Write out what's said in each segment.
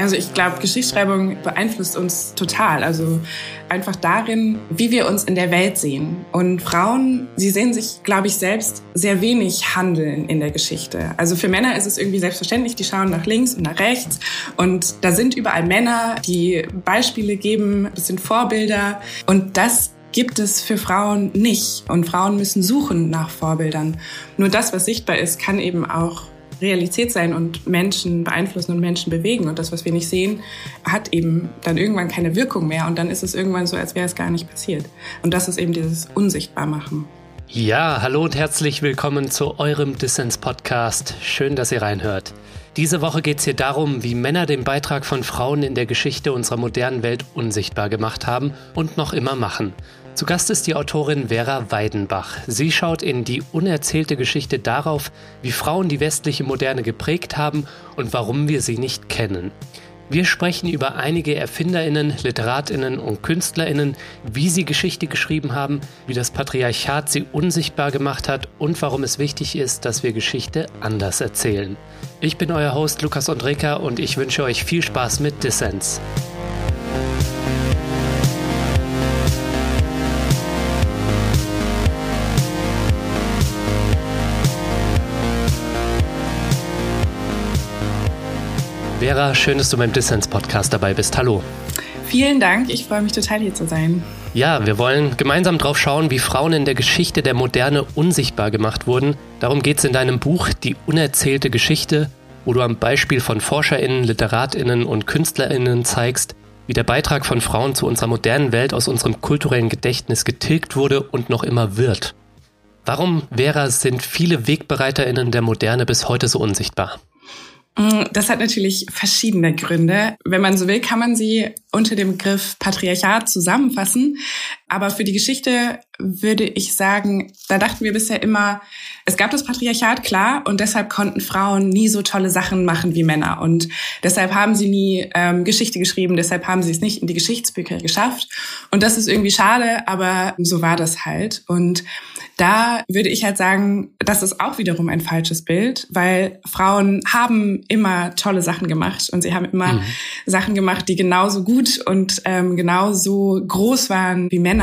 Also ich glaube, Geschichtsschreibung beeinflusst uns total. Also einfach darin, wie wir uns in der Welt sehen. Und Frauen, sie sehen sich, glaube ich, selbst sehr wenig handeln in der Geschichte. Also für Männer ist es irgendwie selbstverständlich, die schauen nach links und nach rechts. Und da sind überall Männer, die Beispiele geben, das sind Vorbilder. Und das gibt es für Frauen nicht. Und Frauen müssen suchen nach Vorbildern. Nur das, was sichtbar ist, kann eben auch Realität sein und Menschen beeinflussen und Menschen bewegen. Und das, was wir nicht sehen, hat eben dann irgendwann keine Wirkung mehr. Und dann ist es irgendwann so, als wäre es gar nicht passiert. Und das ist eben dieses Unsichtbarmachen. Ja, hallo und herzlich willkommen zu eurem Dissens-Podcast. Schön, dass ihr reinhört. Diese Woche geht es hier darum, wie Männer den Beitrag von Frauen in der Geschichte unserer modernen Welt unsichtbar gemacht haben und noch immer machen. Zu Gast ist die Autorin Vera Weidenbach. Sie schaut in die unerzählte Geschichte darauf, wie Frauen die westliche Moderne geprägt haben und warum wir sie nicht kennen. Wir sprechen über einige Erfinderinnen, Literatinnen und Künstlerinnen, wie sie Geschichte geschrieben haben, wie das Patriarchat sie unsichtbar gemacht hat und warum es wichtig ist, dass wir Geschichte anders erzählen. Ich bin euer Host Lukas Andreka und ich wünsche euch viel Spaß mit Dissens. Vera, schön, dass du beim Dissens-Podcast dabei bist. Hallo. Vielen Dank, ich freue mich total hier zu sein. Ja, wir wollen gemeinsam drauf schauen, wie Frauen in der Geschichte der Moderne unsichtbar gemacht wurden. Darum geht es in deinem Buch Die unerzählte Geschichte, wo du am Beispiel von ForscherInnen, LiteratInnen und KünstlerInnen zeigst, wie der Beitrag von Frauen zu unserer modernen Welt aus unserem kulturellen Gedächtnis getilgt wurde und noch immer wird. Warum, Vera, sind viele WegbereiterInnen der Moderne bis heute so unsichtbar? Mm, das hat natürlich verschiedene Gründe. Wenn man so will, kann man sie unter dem Begriff Patriarchat zusammenfassen. Aber für die Geschichte würde ich sagen, da dachten wir bisher immer, es gab das Patriarchat, klar, und deshalb konnten Frauen nie so tolle Sachen machen wie Männer. Und deshalb haben sie nie ähm, Geschichte geschrieben, deshalb haben sie es nicht in die Geschichtsbücher geschafft. Und das ist irgendwie schade, aber so war das halt. Und da würde ich halt sagen, das ist auch wiederum ein falsches Bild, weil Frauen haben immer tolle Sachen gemacht und sie haben immer mhm. Sachen gemacht, die genauso gut und ähm, genauso groß waren wie Männer.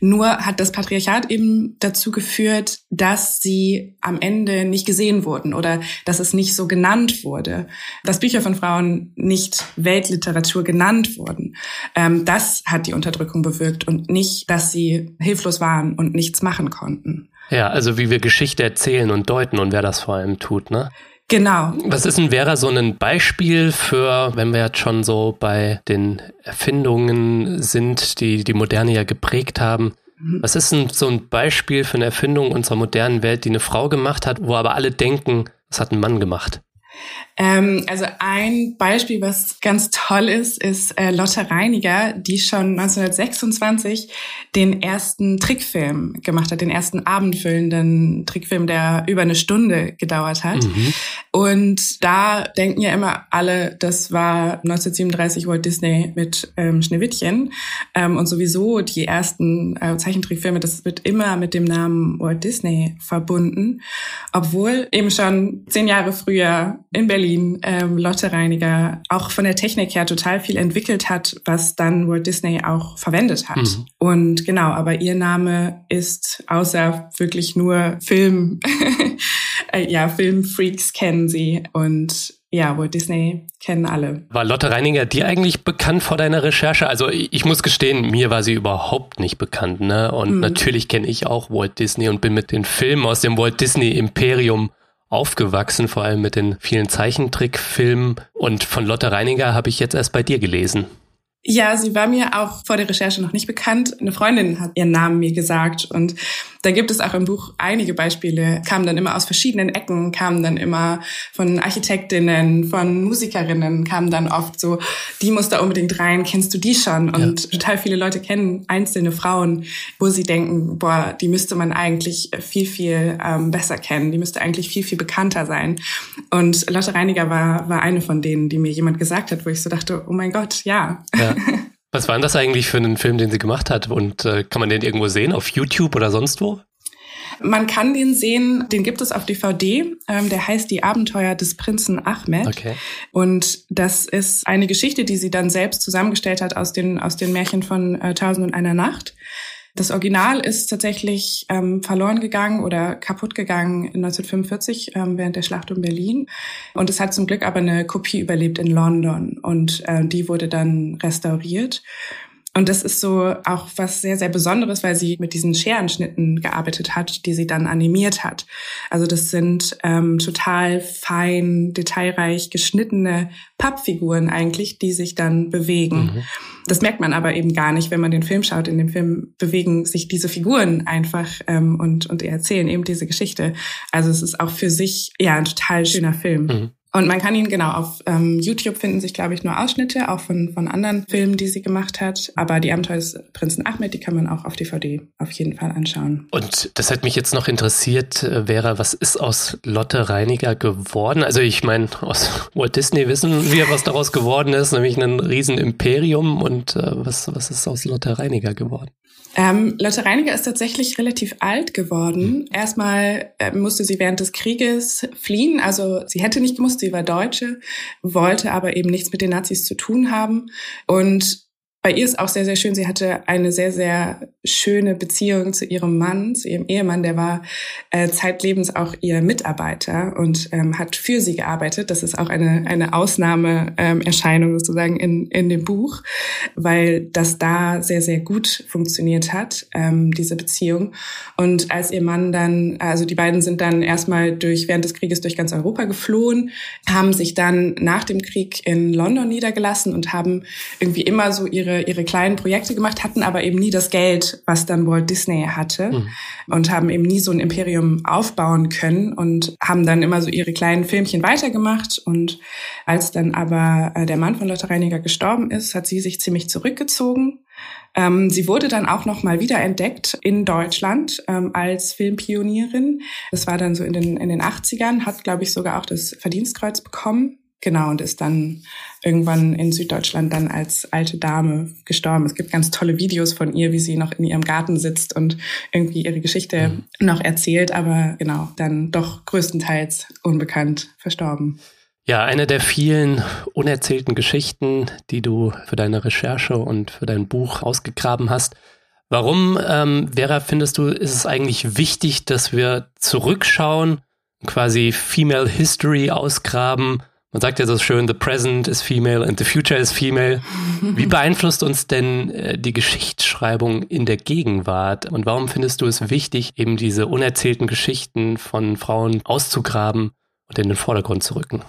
Nur hat das Patriarchat eben dazu geführt, dass sie am Ende nicht gesehen wurden oder dass es nicht so genannt wurde, dass Bücher von Frauen nicht Weltliteratur genannt wurden. Ähm, das hat die Unterdrückung bewirkt und nicht, dass sie hilflos waren und nichts machen konnten. Ja, also wie wir Geschichte erzählen und deuten und wer das vor allem tut, ne? Genau. Was ist denn, wäre so ein Beispiel für, wenn wir jetzt schon so bei den Erfindungen sind, die die Moderne ja geprägt haben, mhm. was ist denn so ein Beispiel für eine Erfindung unserer modernen Welt, die eine Frau gemacht hat, wo aber alle denken, das hat ein Mann gemacht? Ähm, also ein Beispiel, was ganz toll ist, ist äh, Lotte Reiniger, die schon 1926 den ersten Trickfilm gemacht hat, den ersten abendfüllenden Trickfilm, der über eine Stunde gedauert hat. Mhm. Und da denken ja immer alle, das war 1937 Walt Disney mit ähm, Schneewittchen. Ähm, und sowieso die ersten äh, Zeichentrickfilme, das wird immer mit dem Namen Walt Disney verbunden. Obwohl eben schon zehn Jahre früher in Berlin ähm, Lotte Reiniger auch von der Technik her total viel entwickelt hat, was dann Walt Disney auch verwendet hat. Mhm. Und genau, aber ihr Name ist außer wirklich nur Film, äh, ja, Filmfreaks kennen sie und ja, Walt Disney kennen alle. War Lotte Reininger dir eigentlich bekannt vor deiner Recherche? Also ich muss gestehen, mir war sie überhaupt nicht bekannt. Ne? Und mhm. natürlich kenne ich auch Walt Disney und bin mit den Filmen aus dem Walt Disney Imperium aufgewachsen, vor allem mit den vielen Zeichentrickfilmen. Und von Lotte Reininger habe ich jetzt erst bei dir gelesen. Ja, sie war mir auch vor der Recherche noch nicht bekannt. Eine Freundin hat ihren Namen mir gesagt und da gibt es auch im Buch einige Beispiele, kamen dann immer aus verschiedenen Ecken, kamen dann immer von Architektinnen, von Musikerinnen, kamen dann oft so, die muss da unbedingt rein, kennst du die schon? Und ja. total viele Leute kennen einzelne Frauen, wo sie denken, boah, die müsste man eigentlich viel, viel ähm, besser kennen, die müsste eigentlich viel, viel bekannter sein. Und Lotte Reiniger war, war eine von denen, die mir jemand gesagt hat, wo ich so dachte, oh mein Gott, ja. ja. Was war denn das eigentlich für einen Film, den sie gemacht hat? Und äh, kann man den irgendwo sehen, auf YouTube oder sonst wo? Man kann den sehen, den gibt es auf DVD. Ähm, der heißt Die Abenteuer des Prinzen Ahmed. Okay. Und das ist eine Geschichte, die sie dann selbst zusammengestellt hat aus den, aus den Märchen von äh, Tausend und einer Nacht. Das Original ist tatsächlich ähm, verloren gegangen oder kaputt gegangen 1945 ähm, während der Schlacht um Berlin. Und es hat zum Glück aber eine Kopie überlebt in London und äh, die wurde dann restauriert. Und das ist so auch was sehr, sehr Besonderes, weil sie mit diesen Scherenschnitten gearbeitet hat, die sie dann animiert hat. Also das sind ähm, total fein, detailreich geschnittene Pappfiguren eigentlich, die sich dann bewegen. Mhm. Das merkt man aber eben gar nicht, wenn man den Film schaut. In dem Film bewegen sich diese Figuren einfach ähm, und, und erzählen eben diese Geschichte. Also es ist auch für sich ja ein total schöner Film. Mhm. Und man kann ihn genau auf ähm, YouTube finden sich, glaube ich, nur Ausschnitte, auch von, von anderen Filmen, die sie gemacht hat. Aber die Abenteuer des Prinzen Ahmed, die kann man auch auf DVD auf jeden Fall anschauen. Und das hat mich jetzt noch interessiert, äh, Vera, was ist aus Lotte Reiniger geworden? Also ich meine, aus Walt Disney wissen wir, was daraus geworden ist, nämlich ein Riesenimperium. Und äh, was, was ist aus Lotte Reiniger geworden? Ähm, Lotte Reiniger ist tatsächlich relativ alt geworden. Mhm. Erstmal äh, musste sie während des Krieges fliehen. Also sie hätte nicht gemusst, sie war Deutsche, wollte aber eben nichts mit den Nazis zu tun haben. Und bei ihr ist auch sehr, sehr schön, sie hatte eine sehr, sehr schöne Beziehung zu ihrem Mann, zu ihrem Ehemann, der war äh, zeitlebens auch ihr Mitarbeiter und ähm, hat für sie gearbeitet. Das ist auch eine, eine Ausnahmeerscheinung ähm, sozusagen in, in dem Buch, weil das da sehr, sehr gut funktioniert hat, ähm, diese Beziehung. Und als ihr Mann dann, also die beiden sind dann erstmal durch, während des Krieges durch ganz Europa geflohen, haben sich dann nach dem Krieg in London niedergelassen und haben irgendwie immer so ihre ihre, kleinen Projekte gemacht, hatten aber eben nie das Geld, was dann Walt Disney hatte mhm. und haben eben nie so ein Imperium aufbauen können und haben dann immer so ihre kleinen Filmchen weitergemacht. Und als dann aber äh, der Mann von Lotte Reiniger gestorben ist, hat sie sich ziemlich zurückgezogen. Ähm, sie wurde dann auch noch mal wieder entdeckt in Deutschland ähm, als Filmpionierin. Das war dann so in den, in den 80ern, hat, glaube ich, sogar auch das Verdienstkreuz bekommen. Genau, und ist dann irgendwann in Süddeutschland dann als alte Dame gestorben. Es gibt ganz tolle Videos von ihr, wie sie noch in ihrem Garten sitzt und irgendwie ihre Geschichte mhm. noch erzählt, aber genau, dann doch größtenteils unbekannt verstorben. Ja, eine der vielen unerzählten Geschichten, die du für deine Recherche und für dein Buch ausgegraben hast. Warum, ähm, Vera, findest du, ist es eigentlich wichtig, dass wir zurückschauen, quasi Female History ausgraben man sagt ja so schön, the present is female and the future is female. Wie beeinflusst uns denn äh, die Geschichtsschreibung in der Gegenwart? Und warum findest du es wichtig, eben diese unerzählten Geschichten von Frauen auszugraben und in den Vordergrund zu rücken?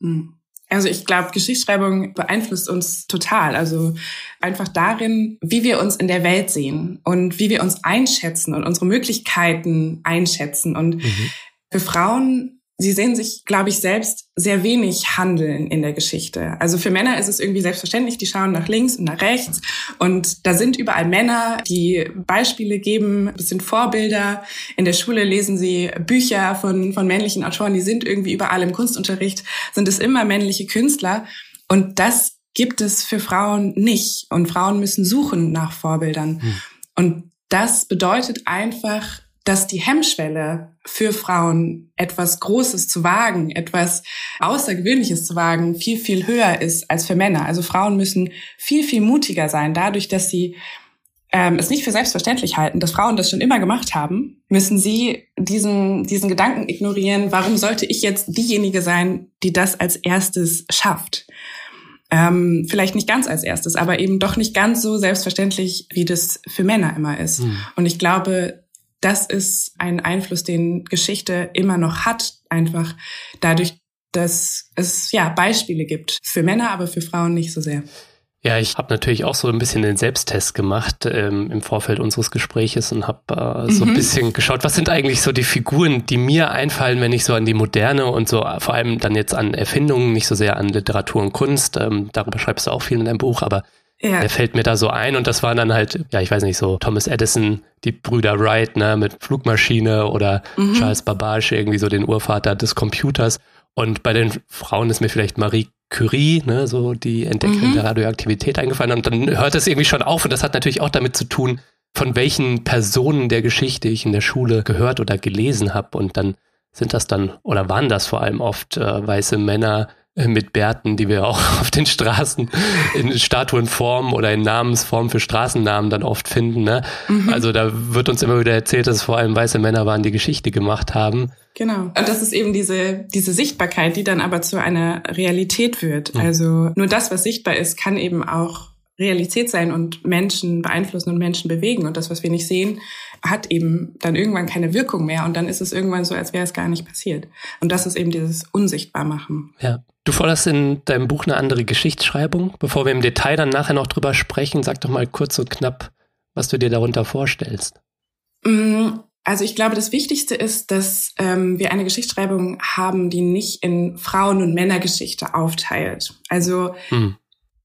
Hm. Also ich glaube, Geschichtsschreibung beeinflusst uns total. Also einfach darin, wie wir uns in der Welt sehen und wie wir uns einschätzen und unsere Möglichkeiten einschätzen. Und mhm. für Frauen sie sehen sich, glaube ich, selbst sehr wenig handeln in der Geschichte. Also für Männer ist es irgendwie selbstverständlich, die schauen nach links und nach rechts und da sind überall Männer, die Beispiele geben, das sind Vorbilder. In der Schule lesen sie Bücher von, von männlichen Autoren, die sind irgendwie überall im Kunstunterricht, sind es immer männliche Künstler und das gibt es für Frauen nicht und Frauen müssen suchen nach Vorbildern. Hm. Und das bedeutet einfach, dass die Hemmschwelle für Frauen, etwas Großes zu wagen, etwas Außergewöhnliches zu wagen, viel, viel höher ist als für Männer. Also Frauen müssen viel, viel mutiger sein, dadurch, dass sie ähm, es nicht für selbstverständlich halten, dass Frauen das schon immer gemacht haben, müssen sie diesen, diesen Gedanken ignorieren, warum sollte ich jetzt diejenige sein, die das als erstes schafft? Ähm, vielleicht nicht ganz als erstes, aber eben doch nicht ganz so selbstverständlich, wie das für Männer immer ist. Mhm. Und ich glaube, das ist ein Einfluss, den Geschichte immer noch hat, einfach dadurch, dass es ja Beispiele gibt. Für Männer, aber für Frauen nicht so sehr. Ja, ich habe natürlich auch so ein bisschen den Selbsttest gemacht ähm, im Vorfeld unseres Gespräches und habe äh, so mhm. ein bisschen geschaut, was sind eigentlich so die Figuren, die mir einfallen, wenn ich so an die Moderne und so vor allem dann jetzt an Erfindungen, nicht so sehr an Literatur und Kunst, ähm, darüber schreibst du auch viel in deinem Buch, aber ja. Der fällt mir da so ein und das waren dann halt, ja, ich weiß nicht, so Thomas Edison, die Brüder Wright, ne, mit Flugmaschine oder mhm. Charles Babbage, irgendwie so den Urvater des Computers. Und bei den Frauen ist mir vielleicht Marie Curie, ne, so die Entdeckerin mhm. der Radioaktivität eingefallen und dann hört es irgendwie schon auf und das hat natürlich auch damit zu tun, von welchen Personen der Geschichte ich in der Schule gehört oder gelesen habe. Und dann sind das dann, oder waren das vor allem oft äh, weiße Männer, mit Bärten, die wir auch auf den Straßen in Statuenform oder in Namensform für Straßennamen dann oft finden. Ne? Mhm. Also da wird uns immer wieder erzählt, dass es vor allem weiße Männer waren, die Geschichte gemacht haben. Genau. Und das ist eben diese, diese Sichtbarkeit, die dann aber zu einer Realität wird. Mhm. Also nur das, was sichtbar ist, kann eben auch Realität sein und Menschen beeinflussen und Menschen bewegen. Und das, was wir nicht sehen, hat eben dann irgendwann keine Wirkung mehr. Und dann ist es irgendwann so, als wäre es gar nicht passiert. Und das ist eben dieses Unsichtbarmachen. Ja. Du forderst in deinem Buch eine andere Geschichtsschreibung. Bevor wir im Detail dann nachher noch drüber sprechen, sag doch mal kurz und knapp, was du dir darunter vorstellst. Mm, also ich glaube, das Wichtigste ist, dass ähm, wir eine Geschichtsschreibung haben, die nicht in Frauen- und Männergeschichte aufteilt. Also hm.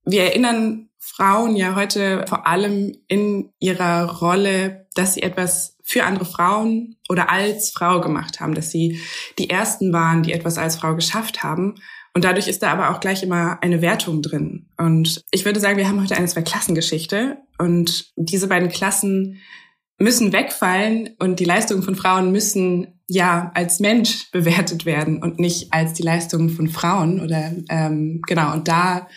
wir erinnern Frauen ja heute vor allem in ihrer Rolle, dass sie etwas für andere Frauen oder als Frau gemacht haben, dass sie die ersten waren, die etwas als Frau geschafft haben. Und dadurch ist da aber auch gleich immer eine Wertung drin. Und ich würde sagen, wir haben heute eine Zwei-Klassengeschichte und diese beiden Klassen müssen wegfallen und die Leistungen von Frauen müssen ja als Mensch bewertet werden und nicht als die Leistungen von Frauen oder ähm, genau. Und da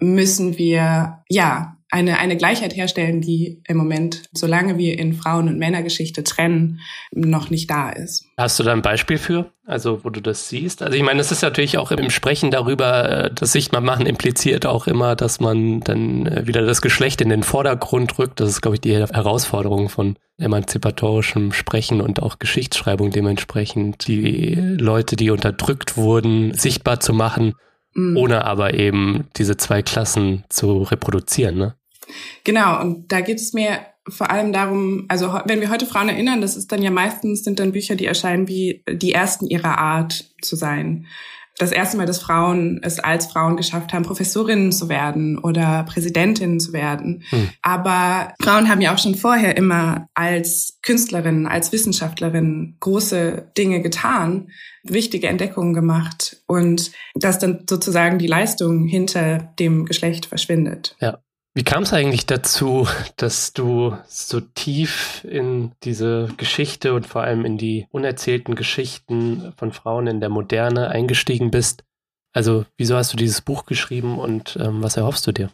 müssen wir ja eine, eine Gleichheit herstellen, die im Moment, solange wir in Frauen- und Männergeschichte trennen, noch nicht da ist. Hast du da ein Beispiel für, also wo du das siehst? Also ich meine, es ist natürlich auch im Sprechen darüber, äh, das Sichtbarmachen impliziert auch immer, dass man dann äh, wieder das Geschlecht in den Vordergrund rückt. Das ist, glaube ich, die Herausforderung von emanzipatorischem Sprechen und auch Geschichtsschreibung dementsprechend, die Leute, die unterdrückt wurden, sichtbar zu machen mhm. ohne aber eben diese zwei Klassen zu reproduzieren. Ne? Genau, und da geht es mir vor allem darum, also wenn wir heute Frauen erinnern, das ist dann ja meistens, sind dann Bücher, die erscheinen wie die ersten ihrer Art zu sein. Das erste Mal, dass Frauen es als Frauen geschafft haben, Professorinnen zu werden oder Präsidentinnen zu werden. Hm. Aber Frauen haben ja auch schon vorher immer als Künstlerinnen, als Wissenschaftlerinnen große Dinge getan, wichtige Entdeckungen gemacht und dass dann sozusagen die Leistung hinter dem Geschlecht verschwindet. Ja. Wie kam es eigentlich dazu, dass du so tief in diese Geschichte und vor allem in die unerzählten Geschichten von Frauen in der Moderne eingestiegen bist? Also, wieso hast du dieses Buch geschrieben und ähm, was erhoffst du dir?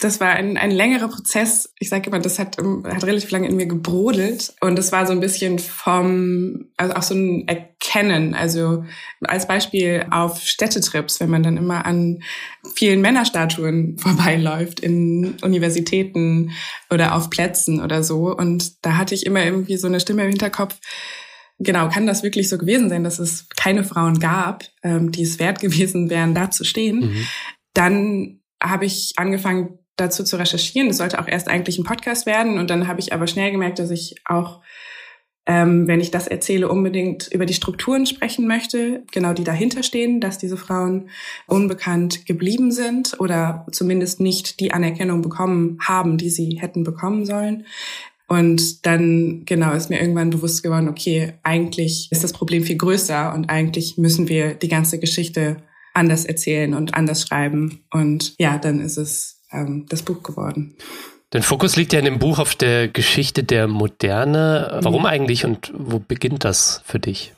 Das war ein, ein längerer Prozess. Ich sage immer, das hat, ähm, hat relativ lange in mir gebrodelt. Und das war so ein bisschen vom, also auch so ein Erkennen. Also als Beispiel auf Städtetrips, wenn man dann immer an vielen Männerstatuen vorbeiläuft in Universitäten oder auf Plätzen oder so. Und da hatte ich immer irgendwie so eine Stimme im Hinterkopf, genau, kann das wirklich so gewesen sein, dass es keine Frauen gab, ähm, die es wert gewesen wären, da zu stehen? Mhm. Dann habe ich angefangen, dazu zu recherchieren. Das sollte auch erst eigentlich ein Podcast werden. Und dann habe ich aber schnell gemerkt, dass ich auch, ähm, wenn ich das erzähle, unbedingt über die Strukturen sprechen möchte, genau die dahinter stehen, dass diese Frauen unbekannt geblieben sind oder zumindest nicht die Anerkennung bekommen haben, die sie hätten bekommen sollen. Und dann, genau, ist mir irgendwann bewusst geworden, okay, eigentlich ist das Problem viel größer und eigentlich müssen wir die ganze Geschichte anders erzählen und anders schreiben. Und ja, dann ist es ähm, das Buch geworden. Dein Fokus liegt ja in dem Buch auf der Geschichte der Moderne. Warum mhm. eigentlich und wo beginnt das für dich?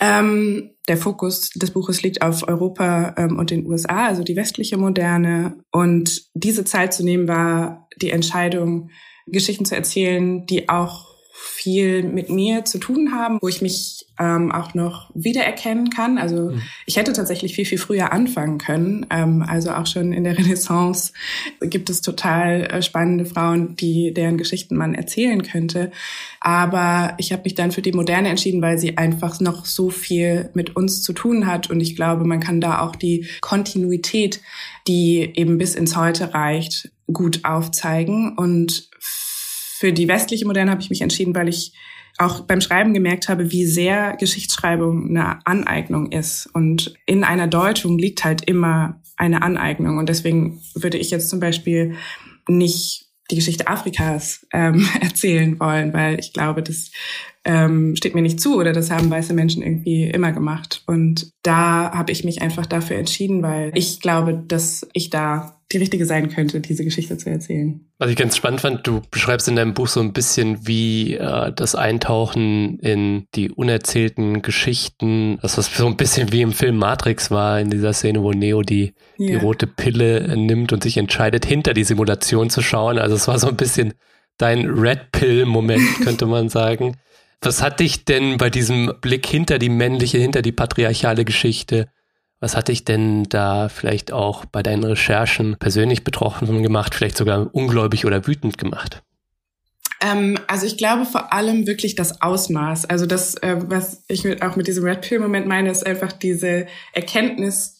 Ähm, der Fokus des Buches liegt auf Europa ähm, und den USA, also die westliche Moderne. Und diese Zeit zu nehmen war die Entscheidung, Geschichten zu erzählen, die auch viel mit mir zu tun haben, wo ich mich ähm, auch noch wiedererkennen kann. Also mhm. ich hätte tatsächlich viel, viel früher anfangen können. Ähm, also auch schon in der Renaissance gibt es total äh, spannende Frauen, die deren Geschichten man erzählen könnte. Aber ich habe mich dann für die Moderne entschieden, weil sie einfach noch so viel mit uns zu tun hat. Und ich glaube, man kann da auch die Kontinuität, die eben bis ins Heute reicht, gut aufzeigen. Und für die westliche Moderne habe ich mich entschieden, weil ich auch beim Schreiben gemerkt habe, wie sehr Geschichtsschreibung eine Aneignung ist. Und in einer Deutung liegt halt immer eine Aneignung. Und deswegen würde ich jetzt zum Beispiel nicht die Geschichte Afrikas ähm, erzählen wollen, weil ich glaube, dass ähm, steht mir nicht zu oder das haben weiße Menschen irgendwie immer gemacht. Und da habe ich mich einfach dafür entschieden, weil ich glaube, dass ich da die richtige sein könnte, diese Geschichte zu erzählen. Was ich ganz spannend fand, du beschreibst in deinem Buch so ein bisschen wie äh, das Eintauchen in die unerzählten Geschichten, das was so ein bisschen wie im Film Matrix war, in dieser Szene, wo Neo die, ja. die rote Pille nimmt und sich entscheidet, hinter die Simulation zu schauen. Also es war so ein bisschen dein Red Pill-Moment, könnte man sagen. Was hat dich denn bei diesem Blick hinter die männliche, hinter die patriarchale Geschichte was hat dich denn da vielleicht auch bei deinen Recherchen persönlich betroffen gemacht, vielleicht sogar ungläubig oder wütend gemacht? Ähm, also ich glaube vor allem wirklich das Ausmaß. Also das, äh, was ich auch mit diesem Red Pill-Moment meine, ist einfach diese Erkenntnis,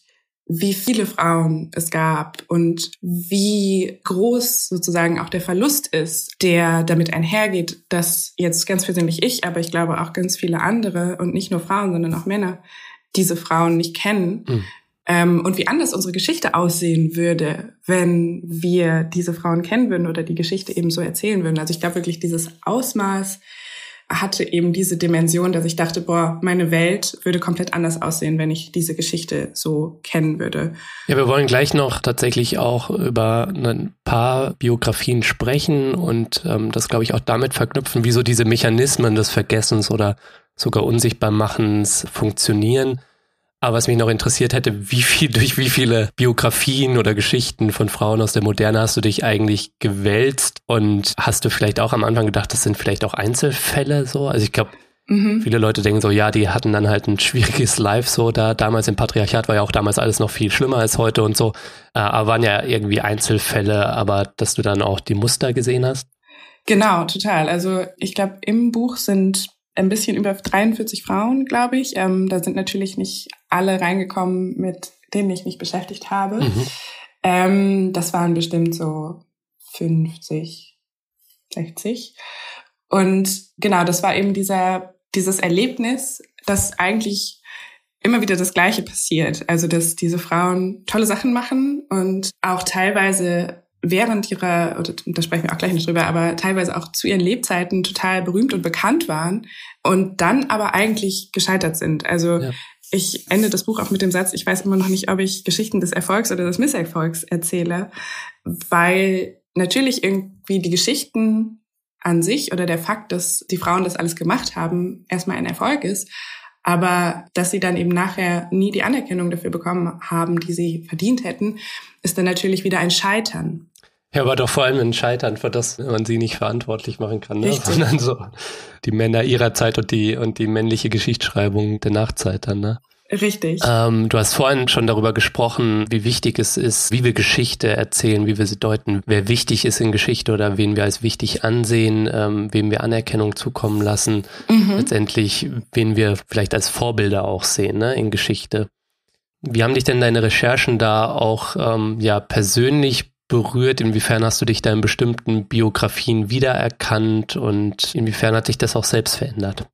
wie viele Frauen es gab und wie groß sozusagen auch der Verlust ist, der damit einhergeht, dass jetzt ganz persönlich ich, aber ich glaube auch ganz viele andere und nicht nur Frauen, sondern auch Männer diese Frauen nicht kennen. Mhm. Ähm, und wie anders unsere Geschichte aussehen würde, wenn wir diese Frauen kennen würden oder die Geschichte eben so erzählen würden. Also ich glaube wirklich, dieses Ausmaß hatte eben diese Dimension, dass ich dachte, boah, meine Welt würde komplett anders aussehen, wenn ich diese Geschichte so kennen würde. Ja, wir wollen gleich noch tatsächlich auch über ein paar Biografien sprechen und ähm, das, glaube ich, auch damit verknüpfen, wie so diese Mechanismen des Vergessens oder sogar Unsichtbarmachens funktionieren. Aber was mich noch interessiert hätte, wie viel, durch wie viele Biografien oder Geschichten von Frauen aus der Moderne hast du dich eigentlich gewälzt? Und hast du vielleicht auch am Anfang gedacht, das sind vielleicht auch Einzelfälle so? Also ich glaube, mhm. viele Leute denken so, ja, die hatten dann halt ein schwieriges Life so da. Damals im Patriarchat war ja auch damals alles noch viel schlimmer als heute und so. Äh, aber waren ja irgendwie Einzelfälle, aber dass du dann auch die Muster gesehen hast? Genau, total. Also ich glaube, im Buch sind ein bisschen über 43 Frauen, glaube ich. Ähm, da sind natürlich nicht alle reingekommen, mit denen ich mich beschäftigt habe. Mhm. Ähm, das waren bestimmt so 50, 60. Und genau, das war eben dieser, dieses Erlebnis, dass eigentlich immer wieder das Gleiche passiert. Also, dass diese Frauen tolle Sachen machen und auch teilweise während ihrer, oder da sprechen wir auch gleich nicht drüber, aber teilweise auch zu ihren Lebzeiten total berühmt und bekannt waren und dann aber eigentlich gescheitert sind. Also ja. Ich ende das Buch auch mit dem Satz, ich weiß immer noch nicht, ob ich Geschichten des Erfolgs oder des Misserfolgs erzähle, weil natürlich irgendwie die Geschichten an sich oder der Fakt, dass die Frauen das alles gemacht haben, erstmal ein Erfolg ist. Aber dass sie dann eben nachher nie die Anerkennung dafür bekommen haben, die sie verdient hätten, ist dann natürlich wieder ein Scheitern. Ja, aber doch vor allem ein Scheitern, für das man sie nicht verantwortlich machen kann, ne? sondern so die Männer ihrer Zeit und die, und die männliche Geschichtsschreibung der Nachzeit dann. Ne? Richtig. Ähm, du hast vorhin schon darüber gesprochen, wie wichtig es ist, wie wir Geschichte erzählen, wie wir sie deuten, wer wichtig ist in Geschichte oder wen wir als wichtig ansehen, ähm, wem wir Anerkennung zukommen lassen, mhm. letztendlich wen wir vielleicht als Vorbilder auch sehen ne, in Geschichte. Wie haben dich denn deine Recherchen da auch ähm, ja persönlich berührt? Inwiefern hast du dich da in bestimmten Biografien wiedererkannt und inwiefern hat dich das auch selbst verändert?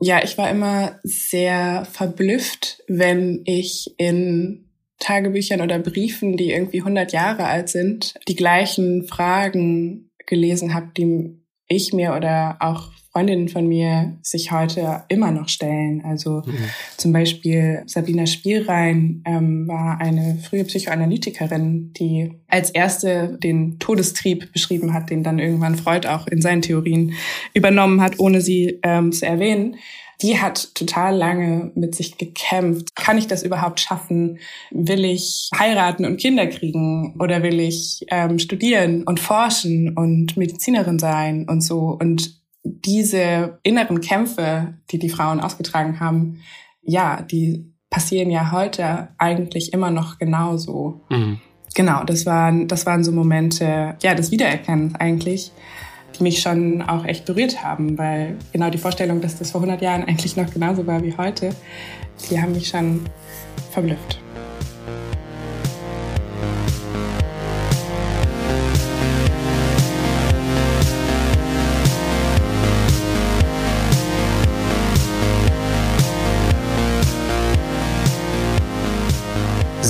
Ja, ich war immer sehr verblüfft, wenn ich in Tagebüchern oder Briefen, die irgendwie 100 Jahre alt sind, die gleichen Fragen gelesen habe, die ich mir oder auch Freundinnen von mir sich heute immer noch stellen. Also mhm. zum Beispiel Sabina Spielrein ähm, war eine frühe Psychoanalytikerin, die als erste den Todestrieb beschrieben hat, den dann irgendwann Freud auch in seinen Theorien übernommen hat, ohne sie ähm, zu erwähnen die hat total lange mit sich gekämpft. Kann ich das überhaupt schaffen? Will ich heiraten und Kinder kriegen? Oder will ich ähm, studieren und forschen und Medizinerin sein und so? Und diese inneren Kämpfe, die die Frauen ausgetragen haben, ja, die passieren ja heute eigentlich immer noch genauso. Mhm. Genau, das waren, das waren so Momente, ja, des Wiedererkennens eigentlich, die mich schon auch echt berührt haben, weil genau die Vorstellung, dass das vor 100 Jahren eigentlich noch genauso war wie heute, die haben mich schon verblüfft.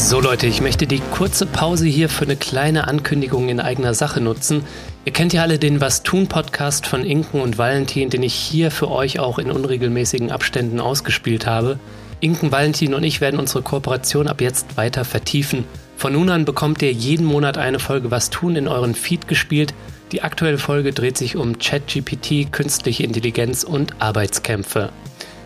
So Leute, ich möchte die kurze Pause hier für eine kleine Ankündigung in eigener Sache nutzen. Ihr kennt ja alle den Was tun Podcast von Inken und Valentin, den ich hier für euch auch in unregelmäßigen Abständen ausgespielt habe. Inken, Valentin und ich werden unsere Kooperation ab jetzt weiter vertiefen. Von nun an bekommt ihr jeden Monat eine Folge Was tun in euren Feed gespielt. Die aktuelle Folge dreht sich um ChatGPT, künstliche Intelligenz und Arbeitskämpfe.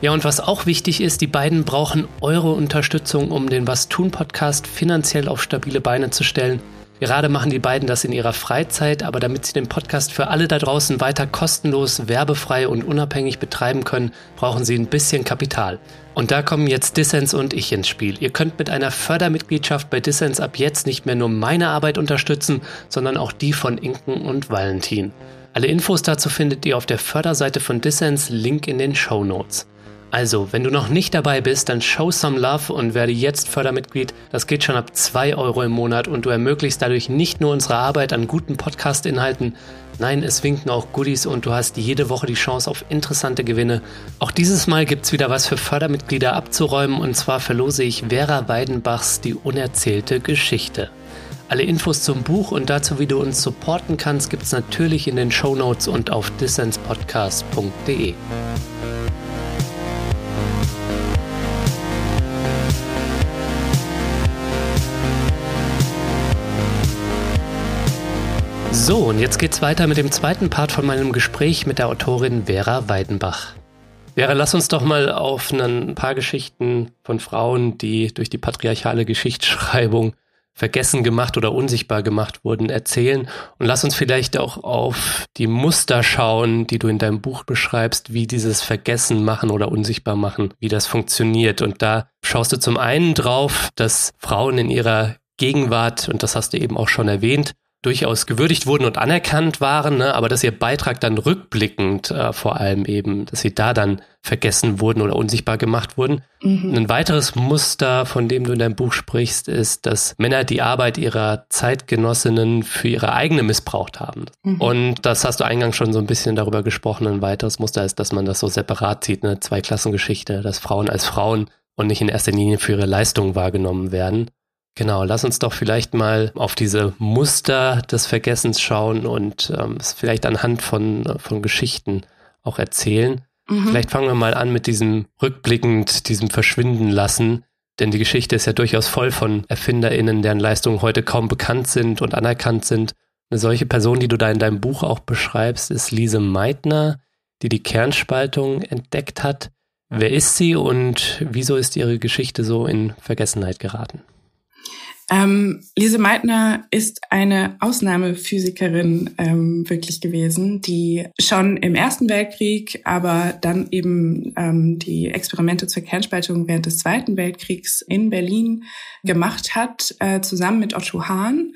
Ja, und was auch wichtig ist, die beiden brauchen eure Unterstützung, um den Was tun Podcast finanziell auf stabile Beine zu stellen. Gerade machen die beiden das in ihrer Freizeit, aber damit sie den Podcast für alle da draußen weiter kostenlos, werbefrei und unabhängig betreiben können, brauchen sie ein bisschen Kapital. Und da kommen jetzt Dissens und ich ins Spiel. Ihr könnt mit einer Fördermitgliedschaft bei Dissens ab jetzt nicht mehr nur meine Arbeit unterstützen, sondern auch die von Inken und Valentin. Alle Infos dazu findet ihr auf der Förderseite von Dissens, Link in den Show Notes. Also, wenn du noch nicht dabei bist, dann show some love und werde jetzt Fördermitglied. Das geht schon ab 2 Euro im Monat und du ermöglichst dadurch nicht nur unsere Arbeit an guten Podcast-Inhalten, nein, es winken auch Goodies und du hast jede Woche die Chance auf interessante Gewinne. Auch dieses Mal gibt's wieder was für Fördermitglieder abzuräumen und zwar verlose ich Vera Weidenbachs Die unerzählte Geschichte. Alle Infos zum Buch und dazu, wie du uns supporten kannst, gibt's natürlich in den Show Notes und auf dissenspodcast.de. So, und jetzt geht's weiter mit dem zweiten Part von meinem Gespräch mit der Autorin Vera Weidenbach. Vera, lass uns doch mal auf ein paar Geschichten von Frauen, die durch die patriarchale Geschichtsschreibung vergessen gemacht oder unsichtbar gemacht wurden, erzählen. Und lass uns vielleicht auch auf die Muster schauen, die du in deinem Buch beschreibst, wie dieses Vergessen machen oder unsichtbar machen, wie das funktioniert. Und da schaust du zum einen drauf, dass Frauen in ihrer Gegenwart, und das hast du eben auch schon erwähnt, durchaus gewürdigt wurden und anerkannt waren, ne, aber dass ihr Beitrag dann rückblickend äh, vor allem eben, dass sie da dann vergessen wurden oder unsichtbar gemacht wurden. Mhm. Ein weiteres Muster, von dem du in deinem Buch sprichst, ist, dass Männer die Arbeit ihrer Zeitgenossinnen für ihre eigene missbraucht haben. Mhm. Und das hast du eingangs schon so ein bisschen darüber gesprochen. Ein weiteres Muster ist, dass man das so separat sieht, eine Zweiklassengeschichte, dass Frauen als Frauen und nicht in erster Linie für ihre Leistung wahrgenommen werden. Genau, lass uns doch vielleicht mal auf diese Muster des Vergessens schauen und ähm, es vielleicht anhand von, von Geschichten auch erzählen. Mhm. Vielleicht fangen wir mal an mit diesem rückblickend, diesem Verschwinden lassen. Denn die Geschichte ist ja durchaus voll von ErfinderInnen, deren Leistungen heute kaum bekannt sind und anerkannt sind. Eine solche Person, die du da in deinem Buch auch beschreibst, ist Lise Meitner, die die Kernspaltung entdeckt hat. Wer ist sie und wieso ist ihre Geschichte so in Vergessenheit geraten? Ähm, Lise Meitner ist eine Ausnahmephysikerin ähm, wirklich gewesen, die schon im Ersten Weltkrieg, aber dann eben ähm, die Experimente zur Kernspaltung während des Zweiten Weltkriegs in Berlin gemacht hat, äh, zusammen mit Otto Hahn.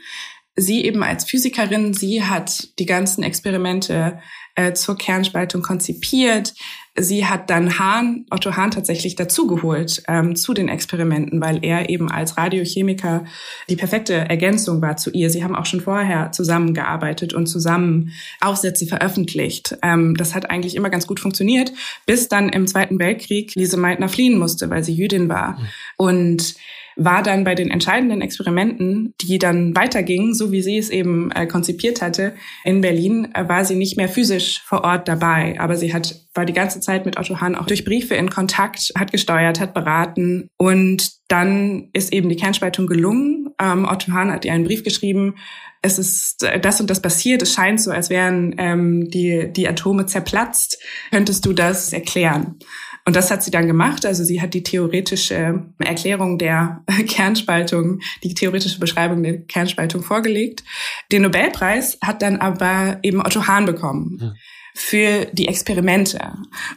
Sie eben als Physikerin, sie hat die ganzen Experimente äh, zur Kernspaltung konzipiert. Sie hat dann Hahn, Otto Hahn tatsächlich dazugeholt ähm, zu den Experimenten, weil er eben als Radiochemiker die perfekte Ergänzung war zu ihr. Sie haben auch schon vorher zusammengearbeitet und zusammen Aufsätze veröffentlicht. Ähm, das hat eigentlich immer ganz gut funktioniert, bis dann im Zweiten Weltkrieg Lise Meitner fliehen musste, weil sie Jüdin war. Mhm. Und war dann bei den entscheidenden Experimenten, die dann weitergingen, so wie sie es eben äh, konzipiert hatte, in Berlin, äh, war sie nicht mehr physisch vor Ort dabei. Aber sie hat, war die ganze Zeit mit Otto Hahn auch durch Briefe in Kontakt, hat gesteuert, hat beraten. Und dann ist eben die Kernspaltung gelungen. Ähm, Otto Hahn hat ihr einen Brief geschrieben, es ist äh, das und das passiert, es scheint so, als wären ähm, die, die Atome zerplatzt. Könntest du das erklären? Und das hat sie dann gemacht. Also sie hat die theoretische Erklärung der Kernspaltung, die theoretische Beschreibung der Kernspaltung vorgelegt. Den Nobelpreis hat dann aber eben Otto Hahn bekommen. Ja für die Experimente.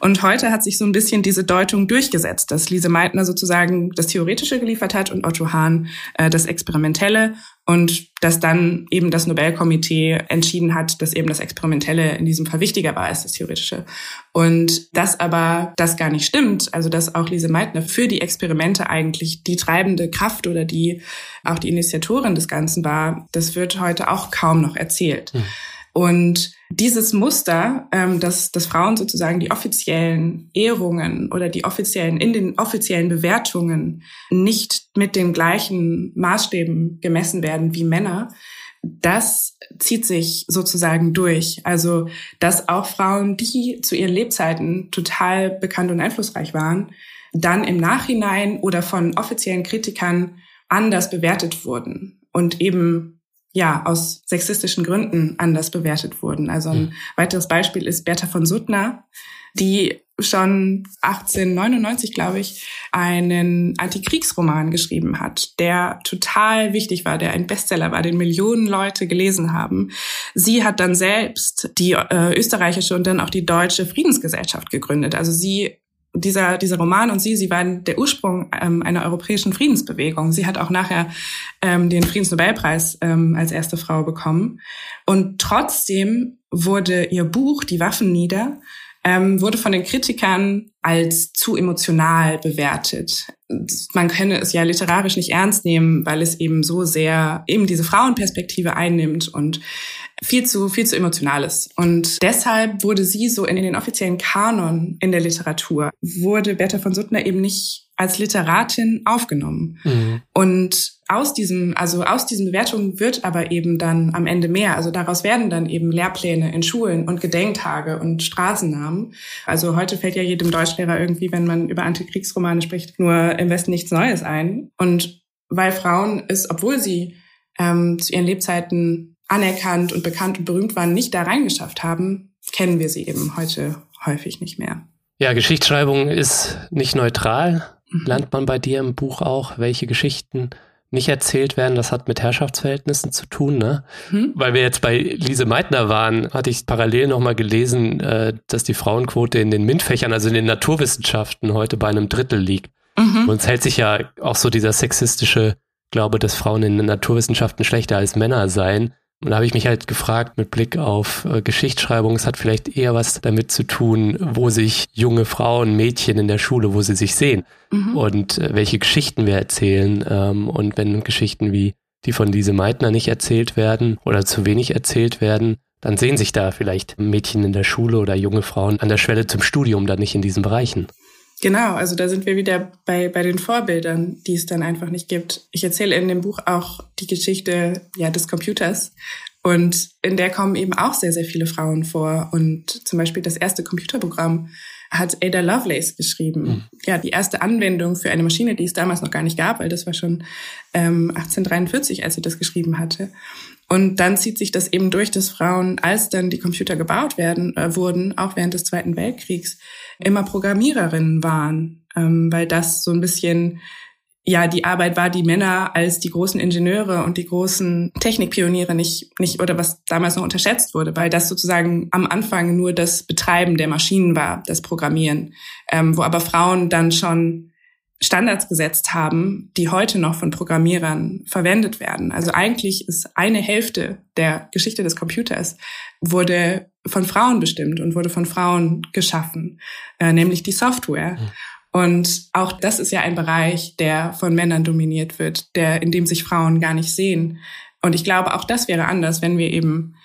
Und heute hat sich so ein bisschen diese Deutung durchgesetzt, dass Lise Meitner sozusagen das Theoretische geliefert hat und Otto Hahn äh, das Experimentelle und dass dann eben das Nobelkomitee entschieden hat, dass eben das Experimentelle in diesem Fall wichtiger war als das Theoretische. Und dass aber das gar nicht stimmt, also dass auch Lise Meitner für die Experimente eigentlich die treibende Kraft oder die auch die Initiatorin des Ganzen war, das wird heute auch kaum noch erzählt. Hm. Und dieses Muster, ähm, dass, dass Frauen sozusagen die offiziellen Ehrungen oder die offiziellen, in den offiziellen Bewertungen nicht mit den gleichen Maßstäben gemessen werden wie Männer, das zieht sich sozusagen durch. Also, dass auch Frauen, die zu ihren Lebzeiten total bekannt und einflussreich waren, dann im Nachhinein oder von offiziellen Kritikern anders bewertet wurden und eben ja aus sexistischen Gründen anders bewertet wurden. Also ein mhm. weiteres Beispiel ist Bertha von Suttner, die schon 1899, glaube ich, einen Antikriegsroman geschrieben hat, der total wichtig war, der ein Bestseller war, den Millionen Leute gelesen haben. Sie hat dann selbst die äh, österreichische und dann auch die deutsche Friedensgesellschaft gegründet. Also sie dieser, dieser Roman und sie, sie waren der Ursprung ähm, einer europäischen Friedensbewegung. Sie hat auch nachher ähm, den Friedensnobelpreis ähm, als erste Frau bekommen. Und trotzdem wurde ihr Buch Die Waffen nieder ähm, wurde von den Kritikern als zu emotional bewertet. Man könne es ja literarisch nicht ernst nehmen, weil es eben so sehr eben diese Frauenperspektive einnimmt und viel zu, viel zu emotional ist. Und deshalb wurde sie so in, in den offiziellen Kanon in der Literatur, wurde Bertha von Suttner eben nicht als Literatin aufgenommen. Mhm. Und aus diesem, also aus diesen Bewertungen wird aber eben dann am Ende mehr. Also daraus werden dann eben Lehrpläne in Schulen und Gedenktage und Straßennamen. Also heute fällt ja jedem Deutschlehrer irgendwie, wenn man über Antikriegsromane spricht, nur im Westen nichts Neues ein. Und weil Frauen es, obwohl sie ähm, zu ihren Lebzeiten anerkannt und bekannt und berühmt waren, nicht da reingeschafft haben, kennen wir sie eben heute häufig nicht mehr. Ja, Geschichtsschreibung ist nicht neutral. Mhm. Lernt man bei dir im Buch auch, welche Geschichten nicht erzählt werden, das hat mit Herrschaftsverhältnissen zu tun, ne? Hm. Weil wir jetzt bei Lise Meitner waren, hatte ich parallel nochmal gelesen, äh, dass die Frauenquote in den MINT-Fächern, also in den Naturwissenschaften, heute bei einem Drittel liegt. Mhm. Und es hält sich ja auch so dieser sexistische Glaube, dass Frauen in den Naturwissenschaften schlechter als Männer seien. Und da habe ich mich halt gefragt, mit Blick auf äh, Geschichtsschreibung, es hat vielleicht eher was damit zu tun, wo sich junge Frauen, Mädchen in der Schule, wo sie sich sehen mhm. und äh, welche Geschichten wir erzählen. Ähm, und wenn Geschichten wie die von Lise Meitner nicht erzählt werden oder zu wenig erzählt werden, dann sehen sich da vielleicht Mädchen in der Schule oder junge Frauen an der Schwelle zum Studium dann nicht in diesen Bereichen. Genau, also da sind wir wieder bei, bei den Vorbildern, die es dann einfach nicht gibt. Ich erzähle in dem Buch auch die Geschichte ja, des Computers. Und in der kommen eben auch sehr, sehr viele Frauen vor. Und zum Beispiel das erste Computerprogramm hat Ada Lovelace geschrieben. Mhm. Ja, die erste Anwendung für eine Maschine, die es damals noch gar nicht gab, weil das war schon ähm, 1843, als sie das geschrieben hatte. Und dann zieht sich das eben durch, dass Frauen, als dann die Computer gebaut werden, äh, wurden, auch während des Zweiten Weltkriegs, immer Programmiererinnen waren, ähm, weil das so ein bisschen ja die Arbeit war, die Männer als die großen Ingenieure und die großen Technikpioniere nicht nicht oder was damals noch unterschätzt wurde, weil das sozusagen am Anfang nur das Betreiben der Maschinen war, das Programmieren, ähm, wo aber Frauen dann schon Standards gesetzt haben, die heute noch von Programmierern verwendet werden. Also eigentlich ist eine Hälfte der Geschichte des Computers wurde von Frauen bestimmt und wurde von Frauen geschaffen, äh, nämlich die Software. Mhm. Und auch das ist ja ein Bereich, der von Männern dominiert wird, der, in dem sich Frauen gar nicht sehen. Und ich glaube, auch das wäre anders, wenn wir eben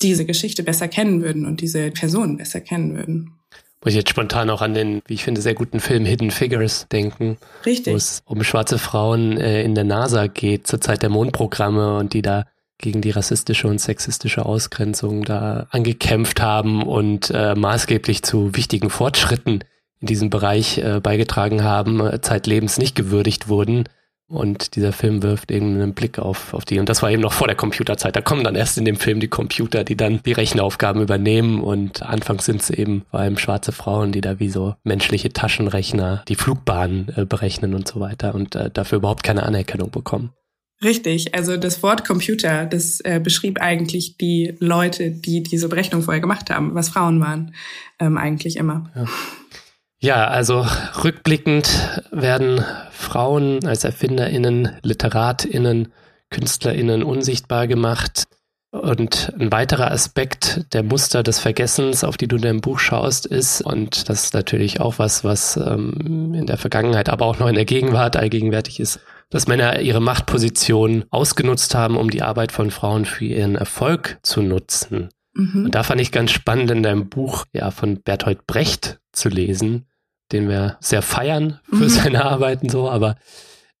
diese Geschichte besser kennen würden und diese Personen besser kennen würden. Muss ich jetzt spontan auch an den, wie ich finde, sehr guten Film Hidden Figures denken. Richtig. Wo es um schwarze Frauen äh, in der NASA geht, zur Zeit der Mondprogramme und die da gegen die rassistische und sexistische Ausgrenzung da angekämpft haben und äh, maßgeblich zu wichtigen Fortschritten in diesem Bereich äh, beigetragen haben, äh, zeitlebens nicht gewürdigt wurden. Und dieser Film wirft eben einen Blick auf, auf die. Und das war eben noch vor der Computerzeit. Da kommen dann erst in dem Film die Computer, die dann die Rechenaufgaben übernehmen. Und anfangs sind es eben vor allem schwarze Frauen, die da wie so menschliche Taschenrechner die Flugbahnen äh, berechnen und so weiter und äh, dafür überhaupt keine Anerkennung bekommen. Richtig, also das Wort Computer, das äh, beschrieb eigentlich die Leute, die diese Berechnung vorher gemacht haben, was Frauen waren, ähm, eigentlich immer. Ja. Ja, also rückblickend werden Frauen als Erfinderinnen, Literatinnen, Künstlerinnen unsichtbar gemacht. Und ein weiterer Aspekt der Muster des Vergessens, auf die du in deinem Buch schaust, ist, und das ist natürlich auch was, was ähm, in der Vergangenheit, aber auch noch in der Gegenwart allgegenwärtig ist, dass Männer ihre Machtposition ausgenutzt haben, um die Arbeit von Frauen für ihren Erfolg zu nutzen. Mhm. Und da fand ich ganz spannend in deinem Buch ja von Bertolt Brecht zu lesen, den wir sehr feiern für mhm. seine Arbeiten so, aber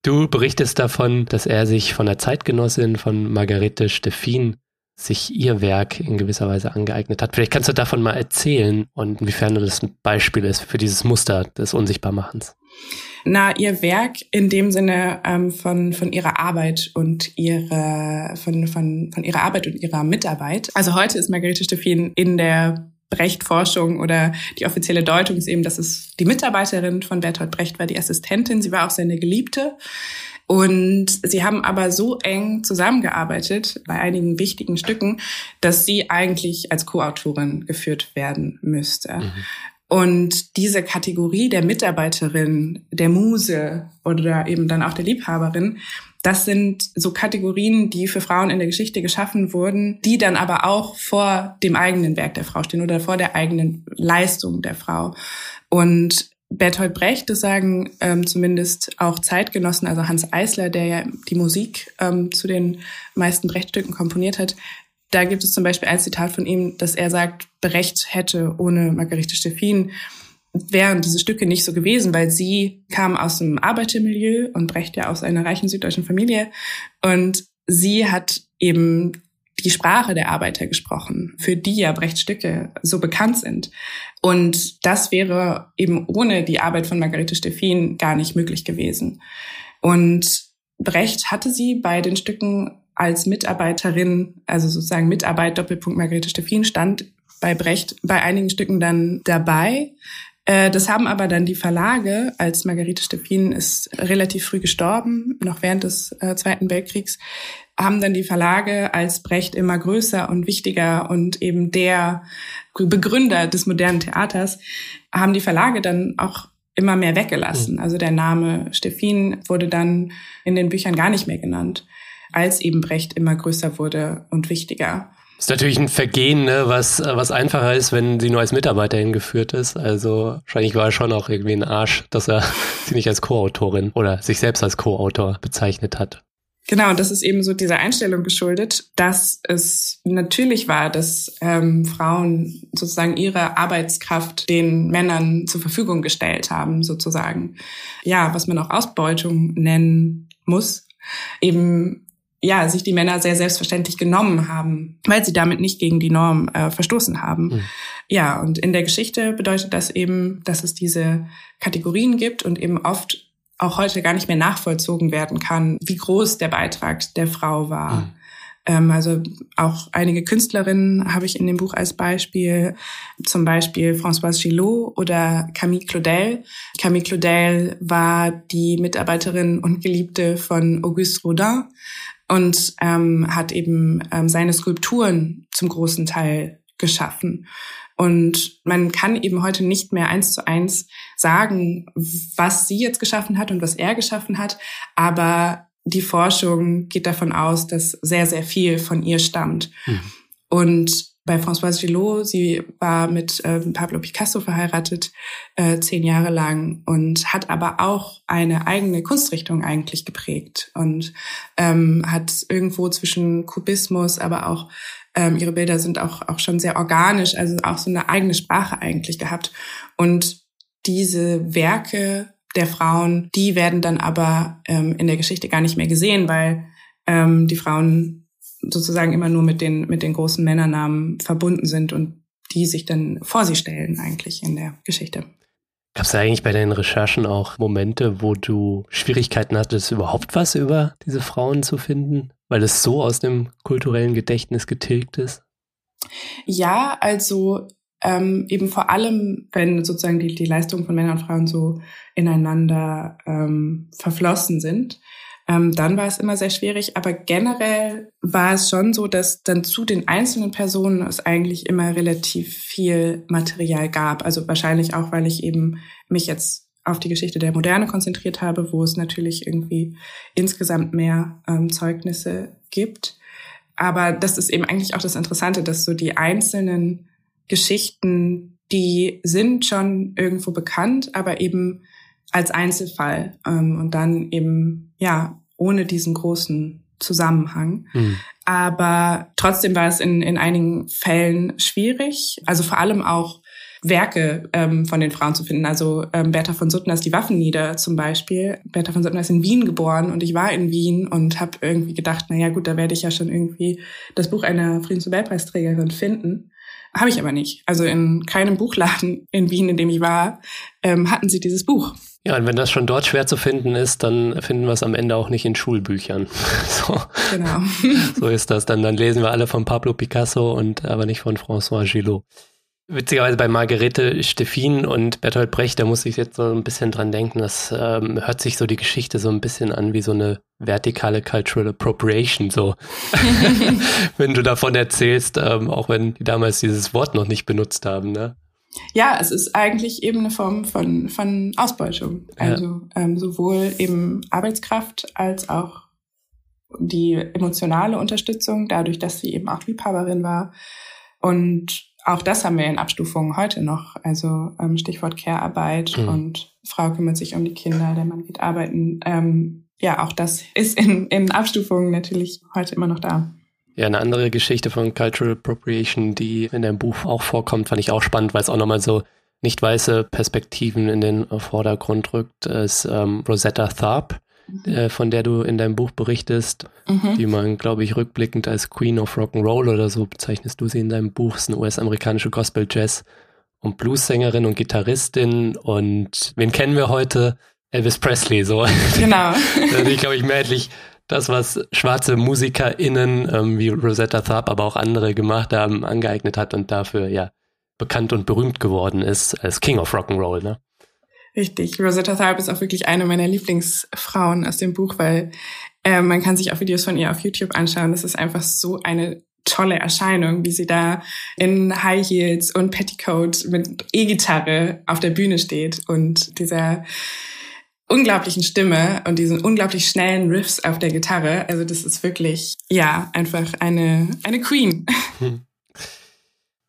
du berichtest davon, dass er sich von der Zeitgenossin von Margarete Steffin sich ihr Werk in gewisser Weise angeeignet hat. Vielleicht kannst du davon mal erzählen und inwiefern das ein Beispiel ist für dieses Muster des Unsichtbarmachens. Na, ihr Werk in dem Sinne ähm, von von ihrer Arbeit und ihre von von von ihrer Arbeit und ihrer Mitarbeit. Also heute ist Margarete Steffin in der Brecht-Forschung oder die offizielle Deutung ist eben, dass es die Mitarbeiterin von Bertolt Brecht war, die Assistentin. Sie war auch seine Geliebte. Und sie haben aber so eng zusammengearbeitet bei einigen wichtigen Stücken, dass sie eigentlich als Co-Autorin geführt werden müsste. Mhm. Und diese Kategorie der Mitarbeiterin, der Muse oder eben dann auch der Liebhaberin, das sind so Kategorien, die für Frauen in der Geschichte geschaffen wurden, die dann aber auch vor dem eigenen Werk der Frau stehen oder vor der eigenen Leistung der Frau. Und Bertolt Brecht, das sagen ähm, zumindest auch Zeitgenossen, also Hans Eisler, der ja die Musik ähm, zu den meisten Brechtstücken komponiert hat. Da gibt es zum Beispiel ein Zitat von ihm, dass er sagt, Brecht hätte ohne Margarete Steffin wären diese Stücke nicht so gewesen, weil sie kam aus dem Arbeitermilieu und Brecht ja aus einer reichen süddeutschen Familie. Und sie hat eben die Sprache der Arbeiter gesprochen, für die ja Brechts Stücke so bekannt sind. Und das wäre eben ohne die Arbeit von Margarete Steffin gar nicht möglich gewesen. Und Brecht hatte sie bei den Stücken als Mitarbeiterin, also sozusagen Mitarbeit Doppelpunkt Margarete Steffin stand bei Brecht bei einigen Stücken dann dabei. Äh, das haben aber dann die Verlage, als Margarete Steffin ist relativ früh gestorben, noch während des äh, Zweiten Weltkriegs, haben dann die Verlage als Brecht immer größer und wichtiger und eben der Begründer des modernen Theaters, haben die Verlage dann auch immer mehr weggelassen. Mhm. Also der Name Steffin wurde dann in den Büchern gar nicht mehr genannt, als eben Brecht immer größer wurde und wichtiger. Ist natürlich ein Vergehen, ne, was, was einfacher ist, wenn sie nur als Mitarbeiterin geführt ist. Also wahrscheinlich war er schon auch irgendwie ein Arsch, dass er sie nicht als Co-Autorin oder sich selbst als Co-Autor bezeichnet hat. Genau, das ist eben so dieser Einstellung geschuldet, dass es natürlich war, dass ähm, Frauen sozusagen ihre Arbeitskraft den Männern zur Verfügung gestellt haben, sozusagen. Ja, was man auch Ausbeutung nennen muss. Eben ja, sich die Männer sehr selbstverständlich genommen haben, weil sie damit nicht gegen die Norm äh, verstoßen haben. Mhm. Ja, und in der Geschichte bedeutet das eben, dass es diese Kategorien gibt und eben oft auch heute gar nicht mehr nachvollzogen werden kann, wie groß der Beitrag der Frau war. Mhm. Ähm, also auch einige Künstlerinnen habe ich in dem Buch als Beispiel, zum Beispiel Françoise Gillot oder Camille Claudel. Camille Claudel war die Mitarbeiterin und Geliebte von Auguste Rodin und ähm, hat eben ähm, seine Skulpturen zum großen Teil geschaffen. Und man kann eben heute nicht mehr eins zu eins sagen, was sie jetzt geschaffen hat und was er geschaffen hat. Aber die Forschung geht davon aus, dass sehr, sehr viel von ihr stammt. Mhm. Und bei Françoise Gillot, sie war mit äh, Pablo Picasso verheiratet, äh, zehn Jahre lang und hat aber auch eine eigene Kunstrichtung eigentlich geprägt und ähm, hat irgendwo zwischen Kubismus, aber auch ähm, ihre Bilder sind auch, auch schon sehr organisch, also auch so eine eigene Sprache eigentlich gehabt. Und diese Werke der Frauen, die werden dann aber ähm, in der Geschichte gar nicht mehr gesehen, weil ähm, die Frauen sozusagen immer nur mit den, mit den großen Männernamen verbunden sind und die sich dann vor sie stellen eigentlich in der Geschichte. Gab es eigentlich bei deinen Recherchen auch Momente, wo du Schwierigkeiten hattest, überhaupt was über diese Frauen zu finden? weil es so aus dem kulturellen Gedächtnis getilgt ist? Ja, also ähm, eben vor allem, wenn sozusagen die, die Leistungen von Männern und Frauen so ineinander ähm, verflossen sind, ähm, dann war es immer sehr schwierig. Aber generell war es schon so, dass dann zu den einzelnen Personen es eigentlich immer relativ viel Material gab. Also wahrscheinlich auch, weil ich eben mich jetzt auf die Geschichte der Moderne konzentriert habe, wo es natürlich irgendwie insgesamt mehr ähm, Zeugnisse gibt. Aber das ist eben eigentlich auch das Interessante, dass so die einzelnen Geschichten, die sind schon irgendwo bekannt, aber eben als Einzelfall ähm, und dann eben ja ohne diesen großen Zusammenhang. Mhm. Aber trotzdem war es in, in einigen Fällen schwierig. Also vor allem auch Werke ähm, von den Frauen zu finden. Also ähm, Bertha von Suttners Die Waffen nieder zum Beispiel. Bertha von Suttner ist in Wien geboren und ich war in Wien und habe irgendwie gedacht, na ja gut, da werde ich ja schon irgendwie das Buch einer Friedensnobelpreisträgerin finden. Habe ich aber nicht. Also in keinem Buchladen in Wien, in dem ich war, ähm, hatten sie dieses Buch. Ja, und wenn das schon dort schwer zu finden ist, dann finden wir es am Ende auch nicht in Schulbüchern. So. Genau. so ist das. Dann, dann lesen wir alle von Pablo Picasso und aber nicht von François Gillot. Witzigerweise bei Margarete Steffin und Bertolt Brecht, da muss ich jetzt so ein bisschen dran denken, das ähm, hört sich so die Geschichte so ein bisschen an wie so eine vertikale Cultural Appropriation, so. wenn du davon erzählst, ähm, auch wenn die damals dieses Wort noch nicht benutzt haben, ne? Ja, es ist eigentlich eben eine Form von, von Ausbeutung. Also ja. ähm, sowohl eben Arbeitskraft als auch die emotionale Unterstützung, dadurch, dass sie eben auch Liebhaberin war. Und auch das haben wir in Abstufungen heute noch. Also ähm, Stichwort Care-Arbeit mhm. und Frau kümmert sich um die Kinder, der Mann geht arbeiten. Ähm, ja, auch das ist in, in Abstufungen natürlich heute immer noch da. Ja, eine andere Geschichte von Cultural Appropriation, die in deinem Buch auch vorkommt, fand ich auch spannend, weil es auch nochmal so nicht weiße Perspektiven in den Vordergrund rückt, ist ähm, Rosetta Tharpe mhm. Äh, von der du in deinem Buch berichtest, mhm. die man, glaube ich, rückblickend als Queen of Rock'n'Roll oder so bezeichnest du sie in deinem Buch, ist eine US-amerikanische Gospel-Jazz- und Blues-Sängerin und Gitarristin und wen kennen wir heute? Elvis Presley, so. Genau. also ich glaube, ich mehrheitlich das, was schwarze MusikerInnen ähm, wie Rosetta Tharpe, aber auch andere gemacht haben, angeeignet hat und dafür ja bekannt und berühmt geworden ist als King of Rock'n'Roll, ne? Richtig. Rosetta Tharpe ist auch wirklich eine meiner Lieblingsfrauen aus dem Buch, weil äh, man kann sich auch Videos von ihr auf YouTube anschauen. Das ist einfach so eine tolle Erscheinung, wie sie da in High Heels und Petticoat mit E-Gitarre auf der Bühne steht und dieser unglaublichen Stimme und diesen unglaublich schnellen Riffs auf der Gitarre. Also das ist wirklich, ja, einfach eine, eine Queen. Hm.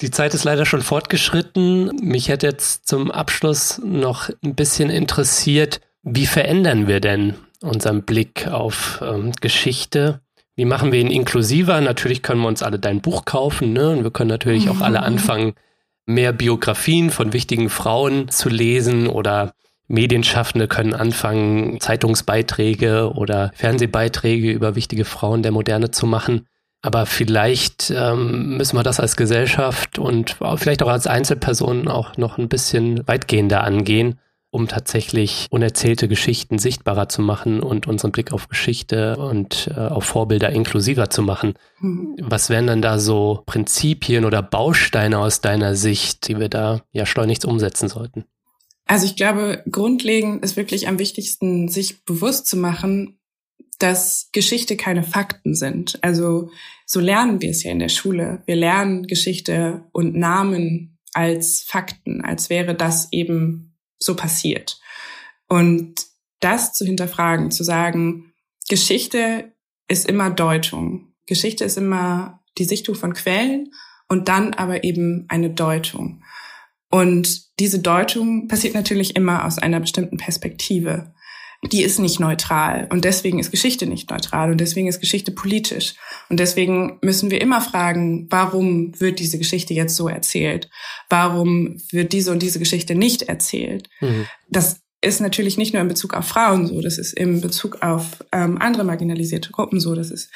Die Zeit ist leider schon fortgeschritten. Mich hätte jetzt zum Abschluss noch ein bisschen interessiert, wie verändern wir denn unseren Blick auf ähm, Geschichte? Wie machen wir ihn inklusiver? Natürlich können wir uns alle dein Buch kaufen, ne? Und wir können natürlich auch alle anfangen, mehr Biografien von wichtigen Frauen zu lesen oder Medienschaffende können anfangen, Zeitungsbeiträge oder Fernsehbeiträge über wichtige Frauen der Moderne zu machen. Aber vielleicht ähm, müssen wir das als Gesellschaft und vielleicht auch als Einzelpersonen auch noch ein bisschen weitgehender angehen, um tatsächlich unerzählte Geschichten sichtbarer zu machen und unseren Blick auf Geschichte und äh, auf Vorbilder inklusiver zu machen. Mhm. Was wären dann da so Prinzipien oder Bausteine aus deiner Sicht, die wir da ja schleunigst umsetzen sollten? Also ich glaube, grundlegend ist wirklich am wichtigsten, sich bewusst zu machen, dass Geschichte keine Fakten sind. Also so lernen wir es ja in der Schule. Wir lernen Geschichte und Namen als Fakten, als wäre das eben so passiert. Und das zu hinterfragen, zu sagen, Geschichte ist immer Deutung. Geschichte ist immer die Sichtung von Quellen und dann aber eben eine Deutung. Und diese Deutung passiert natürlich immer aus einer bestimmten Perspektive die ist nicht neutral. Und deswegen ist Geschichte nicht neutral. Und deswegen ist Geschichte politisch. Und deswegen müssen wir immer fragen, warum wird diese Geschichte jetzt so erzählt? Warum wird diese und diese Geschichte nicht erzählt? Mhm. Das ist natürlich nicht nur in Bezug auf Frauen so, das ist in Bezug auf ähm, andere marginalisierte Gruppen so, das ist,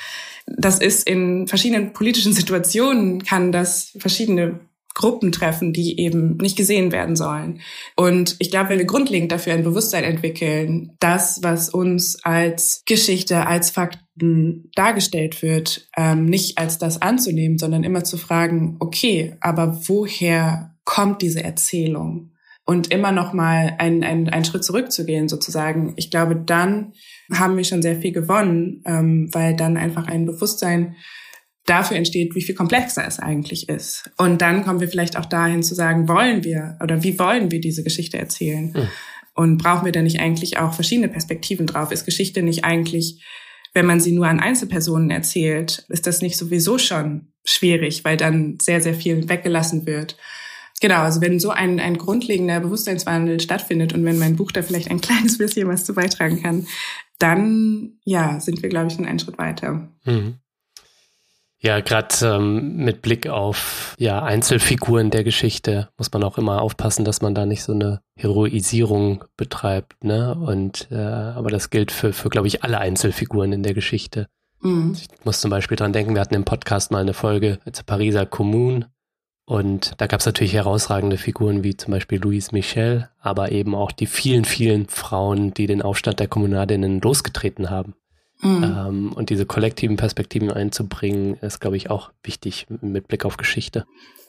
das ist in verschiedenen politischen Situationen kann das verschiedene Gruppen treffen, die eben nicht gesehen werden sollen. Und ich glaube, wenn wir grundlegend dafür ein Bewusstsein entwickeln, das, was uns als Geschichte, als Fakten dargestellt wird, ähm, nicht als das anzunehmen, sondern immer zu fragen, okay, aber woher kommt diese Erzählung? Und immer noch mal einen, einen, einen Schritt zurückzugehen, sozusagen. Ich glaube, dann haben wir schon sehr viel gewonnen, ähm, weil dann einfach ein Bewusstsein dafür entsteht, wie viel komplexer es eigentlich ist. Und dann kommen wir vielleicht auch dahin zu sagen, wollen wir oder wie wollen wir diese Geschichte erzählen? Mhm. Und brauchen wir da nicht eigentlich auch verschiedene Perspektiven drauf? Ist Geschichte nicht eigentlich, wenn man sie nur an Einzelpersonen erzählt, ist das nicht sowieso schon schwierig, weil dann sehr, sehr viel weggelassen wird? Genau, also wenn so ein, ein grundlegender Bewusstseinswandel stattfindet und wenn mein Buch da vielleicht ein kleines bisschen was zu beitragen kann, dann ja, sind wir, glaube ich, einen Schritt weiter. Mhm. Ja, gerade ähm, mit Blick auf ja, Einzelfiguren der Geschichte muss man auch immer aufpassen, dass man da nicht so eine Heroisierung betreibt. Ne? Und äh, aber das gilt für, für glaube ich, alle Einzelfiguren in der Geschichte. Mhm. Ich muss zum Beispiel dran denken, wir hatten im Podcast mal eine Folge zur Pariser Kommune und da gab es natürlich herausragende Figuren wie zum Beispiel Louise Michel, aber eben auch die vielen, vielen Frauen, die den Aufstand der Kommunadinnen losgetreten haben. Mhm. Ähm, und diese kollektiven Perspektiven einzubringen, ist, glaube ich, auch wichtig mit Blick auf Geschichte.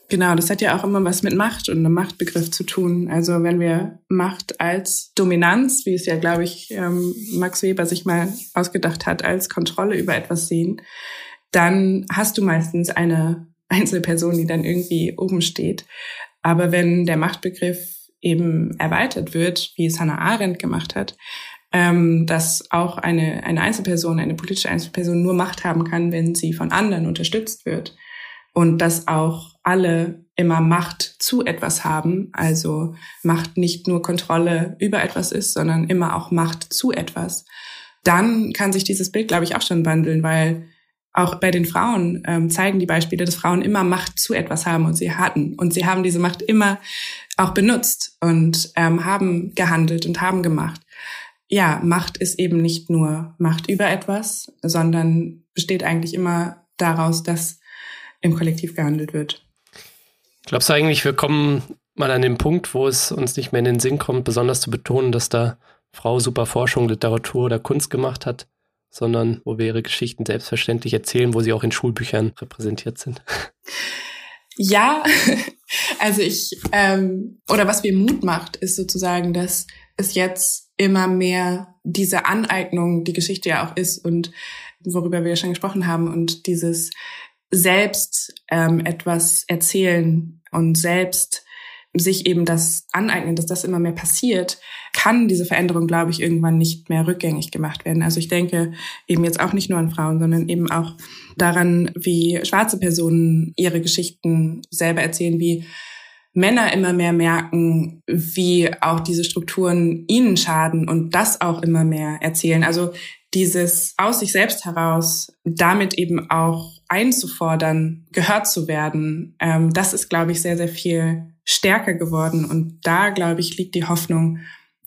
Genau, das hat ja auch immer was mit Macht und einem Machtbegriff zu tun. Also wenn wir Macht als Dominanz, wie es ja, glaube ich, ähm, Max Weber sich mal ausgedacht hat, als Kontrolle über etwas sehen, dann hast du meistens eine Einzelperson, die dann irgendwie oben steht. Aber wenn der Machtbegriff eben erweitert wird, wie es Hannah Arendt gemacht hat, ähm, dass auch eine, eine Einzelperson, eine politische Einzelperson nur Macht haben kann, wenn sie von anderen unterstützt wird. Und dass auch alle immer Macht zu etwas haben, also Macht nicht nur Kontrolle über etwas ist, sondern immer auch Macht zu etwas, dann kann sich dieses Bild, glaube ich, auch schon wandeln, weil auch bei den Frauen ähm, zeigen die Beispiele, dass Frauen immer Macht zu etwas haben und sie hatten. Und sie haben diese Macht immer auch benutzt und ähm, haben gehandelt und haben gemacht ja, Macht ist eben nicht nur Macht über etwas, sondern besteht eigentlich immer daraus, dass im Kollektiv gehandelt wird. Glaubst du eigentlich, wir kommen mal an den Punkt, wo es uns nicht mehr in den Sinn kommt, besonders zu betonen, dass da Frau super Forschung, Literatur oder Kunst gemacht hat, sondern wo wir ihre Geschichten selbstverständlich erzählen, wo sie auch in Schulbüchern repräsentiert sind? Ja, also ich, ähm, oder was mir Mut macht, ist sozusagen, dass es jetzt immer mehr diese Aneignung, die Geschichte ja auch ist und worüber wir ja schon gesprochen haben und dieses selbst ähm, etwas erzählen und selbst sich eben das aneignen, dass das immer mehr passiert, kann diese Veränderung, glaube ich, irgendwann nicht mehr rückgängig gemacht werden. Also ich denke eben jetzt auch nicht nur an Frauen, sondern eben auch daran, wie schwarze Personen ihre Geschichten selber erzählen, wie Männer immer mehr merken, wie auch diese Strukturen ihnen schaden und das auch immer mehr erzählen. Also dieses aus sich selbst heraus damit eben auch einzufordern, gehört zu werden, ähm, das ist, glaube ich, sehr, sehr viel stärker geworden. Und da, glaube ich, liegt die Hoffnung,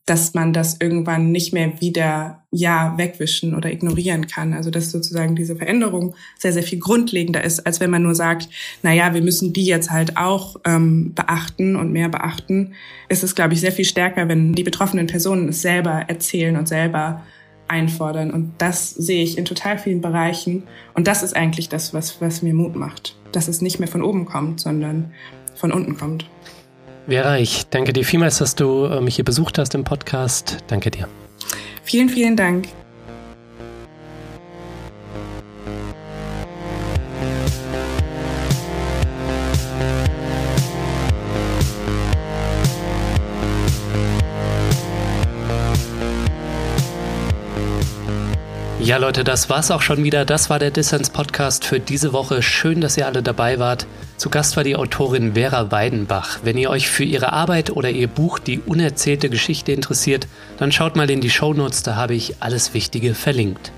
dass man das irgendwann nicht mehr wieder ja wegwischen oder ignorieren kann. Also dass sozusagen diese Veränderung sehr, sehr viel grundlegender ist, als wenn man nur sagt, na ja, wir müssen die jetzt halt auch ähm, beachten und mehr beachten. Ist es, glaube ich, sehr viel stärker, wenn die betroffenen Personen es selber erzählen und selber einfordern. Und das sehe ich in total vielen Bereichen. Und das ist eigentlich das, was, was mir Mut macht. Dass es nicht mehr von oben kommt, sondern von unten kommt. Vera, ich danke dir vielmals, dass du äh, mich hier besucht hast im Podcast. Danke dir. Vielen, vielen Dank. Ja, Leute, das war's auch schon wieder. Das war der Dissens Podcast für diese Woche. Schön, dass ihr alle dabei wart. Zu Gast war die Autorin Vera Weidenbach. Wenn ihr euch für ihre Arbeit oder ihr Buch Die unerzählte Geschichte interessiert, dann schaut mal in die Shownotes, da habe ich alles Wichtige verlinkt.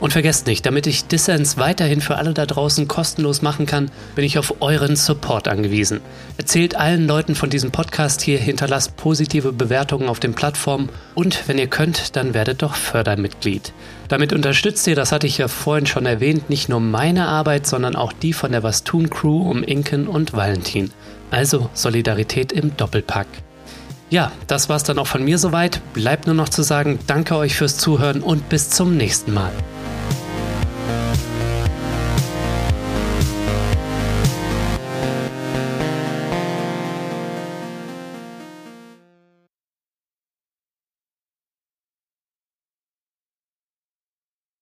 Und vergesst nicht, damit ich Dissens weiterhin für alle da draußen kostenlos machen kann, bin ich auf euren Support angewiesen. Erzählt allen Leuten von diesem Podcast hier, hinterlasst positive Bewertungen auf den Plattformen und wenn ihr könnt, dann werdet doch Fördermitglied. Damit unterstützt ihr, das hatte ich ja vorhin schon erwähnt, nicht nur meine Arbeit, sondern auch die von der Was tun Crew um Inken und Valentin. Also Solidarität im Doppelpack. Ja, das war's dann auch von mir soweit. Bleibt nur noch zu sagen, danke euch fürs Zuhören und bis zum nächsten Mal. Bye.